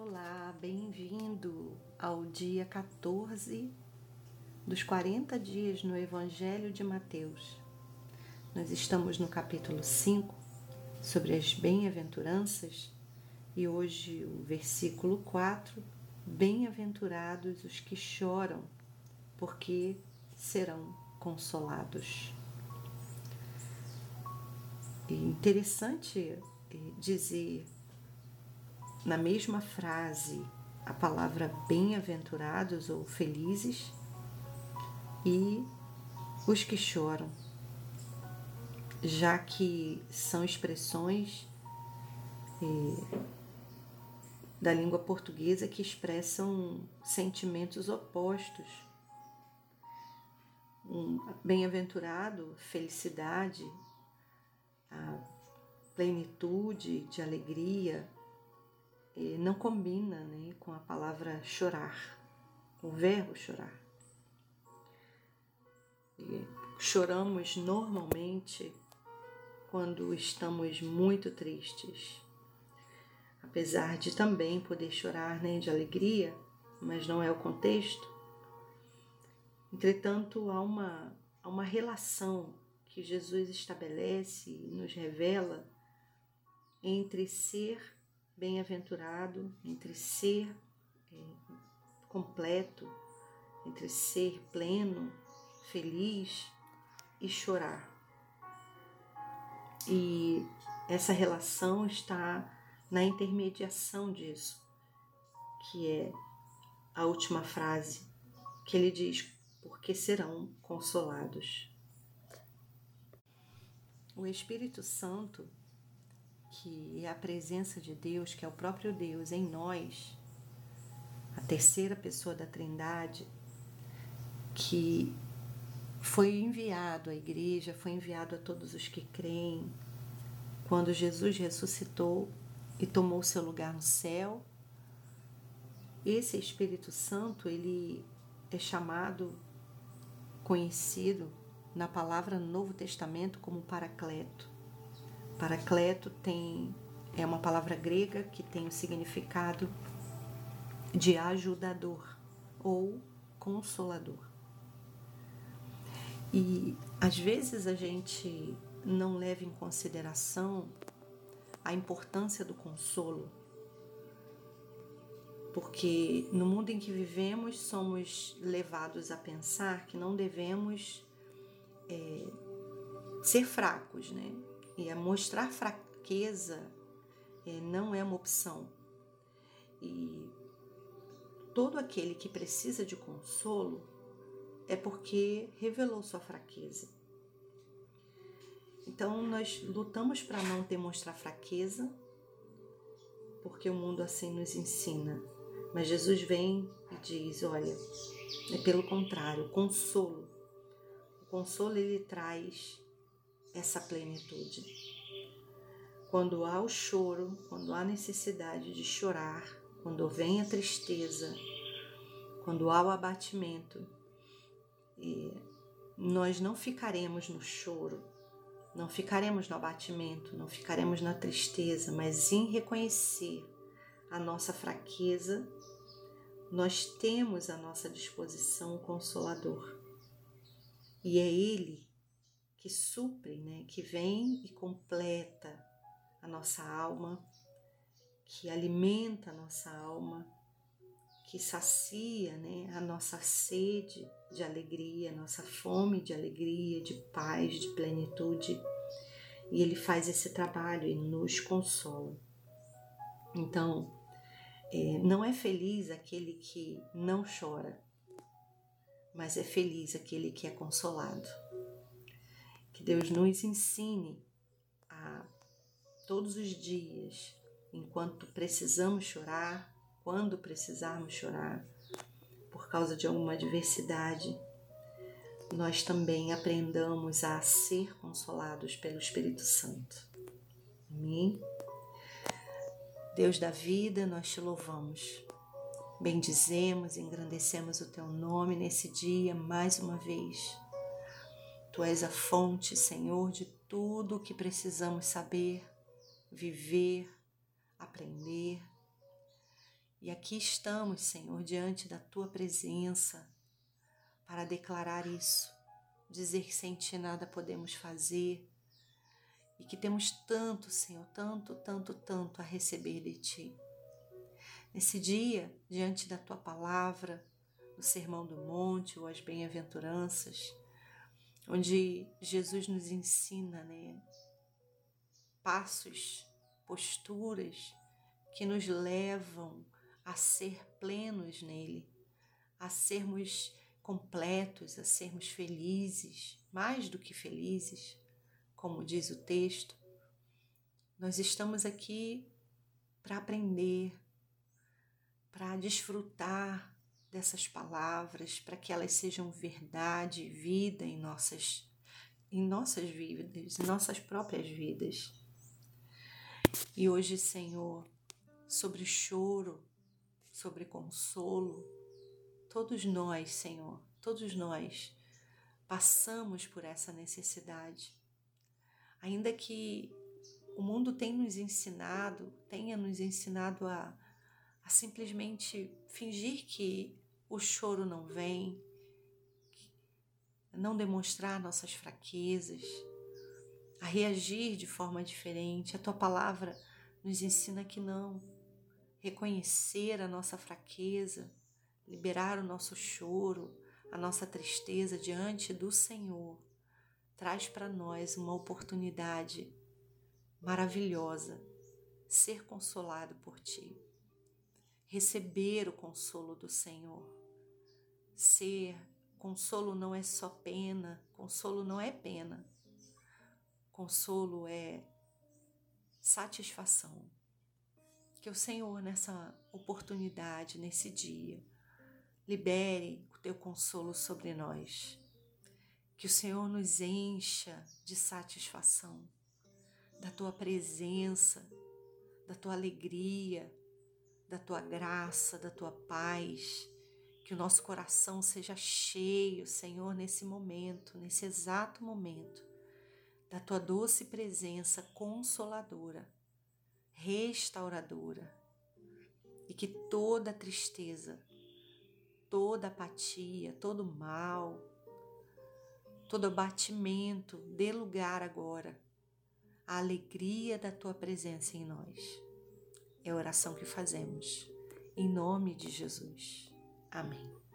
Olá, bem-vindo ao dia 14 dos 40 dias no Evangelho de Mateus. Nós estamos no capítulo 5 sobre as bem-aventuranças e hoje o versículo 4: Bem-aventurados os que choram, porque serão consolados. E interessante dizer na mesma frase a palavra bem-aventurados ou felizes e os que choram, já que são expressões eh, da língua portuguesa que expressam sentimentos opostos. Um bem-aventurado, felicidade, a plenitude de alegria, não combina né, com a palavra chorar, o verbo chorar. E choramos normalmente quando estamos muito tristes, apesar de também poder chorar né, de alegria, mas não é o contexto. Entretanto, há uma, há uma relação que Jesus estabelece e nos revela entre ser bem-aventurado, entre ser é, completo, entre ser pleno, feliz e chorar. E essa relação está na intermediação disso, que é a última frase que ele diz: porque serão consolados. O Espírito Santo que é a presença de Deus, que é o próprio Deus em nós, a terceira pessoa da Trindade, que foi enviado à igreja, foi enviado a todos os que creem. Quando Jesus ressuscitou e tomou seu lugar no céu, esse Espírito Santo, ele é chamado, conhecido na palavra Novo Testamento como Paracleto. Paracleto tem é uma palavra grega que tem o significado de ajudador ou consolador. E às vezes a gente não leva em consideração a importância do consolo, porque no mundo em que vivemos somos levados a pensar que não devemos é, ser fracos, né? A mostrar fraqueza é, não é uma opção. E todo aquele que precisa de consolo é porque revelou sua fraqueza. Então nós lutamos para não demonstrar fraqueza, porque o mundo assim nos ensina. Mas Jesus vem e diz: olha, é pelo contrário, consolo. O consolo ele traz essa plenitude. Quando há o choro, quando há necessidade de chorar, quando vem a tristeza, quando há o abatimento, nós não ficaremos no choro, não ficaremos no abatimento, não ficaremos na tristeza, mas em reconhecer a nossa fraqueza, nós temos à nossa disposição o Consolador. E é Ele que supre, né, que vem e completa a nossa alma, que alimenta a nossa alma, que sacia né, a nossa sede de alegria, a nossa fome de alegria, de paz, de plenitude. E ele faz esse trabalho e nos consola. Então, é, não é feliz aquele que não chora, mas é feliz aquele que é consolado. Que Deus nos ensine a todos os dias, enquanto precisamos chorar, quando precisarmos chorar, por causa de alguma adversidade, nós também aprendamos a ser consolados pelo Espírito Santo. Amém? Deus da vida, nós te louvamos. Bendizemos, engrandecemos o teu nome nesse dia mais uma vez Tu és a fonte, Senhor, de tudo o que precisamos saber, viver, aprender. E aqui estamos, Senhor, diante da tua presença para declarar isso, dizer que sem ti nada podemos fazer e que temos tanto, Senhor, tanto, tanto, tanto a receber de ti. Nesse dia, diante da tua palavra, o Sermão do Monte ou as Bem-aventuranças, onde Jesus nos ensina, né, passos, posturas que nos levam a ser plenos nele, a sermos completos, a sermos felizes, mais do que felizes, como diz o texto. Nós estamos aqui para aprender, para desfrutar dessas palavras, para que elas sejam verdade e vida em nossas em nossas vidas, em nossas próprias vidas. E hoje, Senhor, sobre choro, sobre consolo. Todos nós, Senhor, todos nós passamos por essa necessidade. Ainda que o mundo tenha nos ensinado, tenha nos ensinado a, a simplesmente fingir que o choro não vem, não demonstrar nossas fraquezas, a reagir de forma diferente. A tua palavra nos ensina que não, reconhecer a nossa fraqueza, liberar o nosso choro, a nossa tristeza diante do Senhor, traz para nós uma oportunidade maravilhosa, ser consolado por Ti, receber o consolo do Senhor, ser consolo não é só pena, consolo não é pena, consolo é satisfação. Que o Senhor, nessa oportunidade, nesse dia, libere o teu consolo sobre nós. Que o Senhor nos encha de satisfação, da tua presença, da tua alegria, da tua graça, da tua paz. Que o nosso coração seja cheio, Senhor, nesse momento, nesse exato momento, da tua doce presença consoladora restauradora e que toda tristeza, toda apatia, todo mal, todo abatimento dê lugar agora à alegria da tua presença em nós. É a oração que fazemos. Em nome de Jesus. Amém.